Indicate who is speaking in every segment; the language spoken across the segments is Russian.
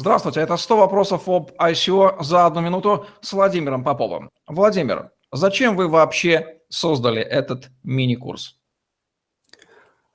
Speaker 1: Здравствуйте, это 100 вопросов об ICO за одну минуту с Владимиром Поповым. Владимир, зачем вы вообще создали этот мини-курс?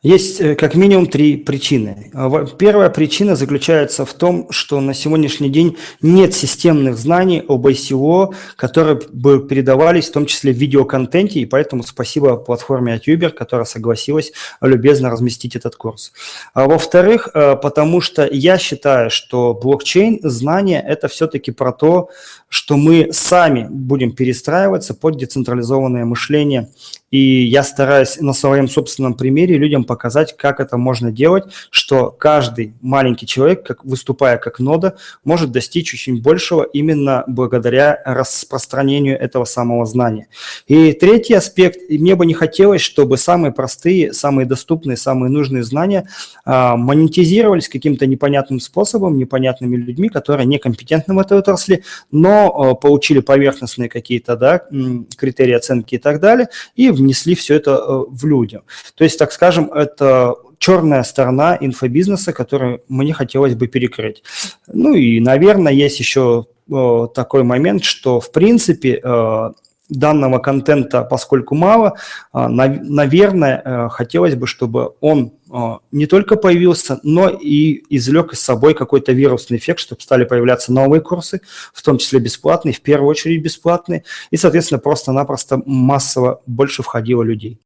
Speaker 2: Есть э, как минимум три причины. А, первая причина заключается в том, что на сегодняшний день нет системных знаний об ICO, которые бы передавались в том числе в видеоконтенте, и поэтому спасибо платформе Atuber, которая согласилась любезно разместить этот курс. А во-вторых, э, потому что я считаю, что блокчейн, знания – это все-таки про то, что мы сами будем перестраиваться под децентрализованное мышление и я стараюсь на своем собственном примере людям показать, как это можно делать, что каждый маленький человек, как, выступая как нода, может достичь очень большего именно благодаря распространению этого самого знания. И третий аспект, мне бы не хотелось, чтобы самые простые, самые доступные, самые нужные знания а, монетизировались каким-то непонятным способом, непонятными людьми, которые некомпетентны в этой отрасли, но а, получили поверхностные какие-то да, критерии оценки и так далее, и в внесли все это э, в люди. То есть, так скажем, это черная сторона инфобизнеса, которую мне хотелось бы перекрыть. Ну и, наверное, есть еще э, такой момент, что, в принципе, э, данного контента, поскольку мало, наверное, хотелось бы, чтобы он не только появился, но и извлек с собой какой-то вирусный эффект, чтобы стали появляться новые курсы, в том числе бесплатные, в первую очередь бесплатные, и, соответственно, просто-напросто массово больше входило людей.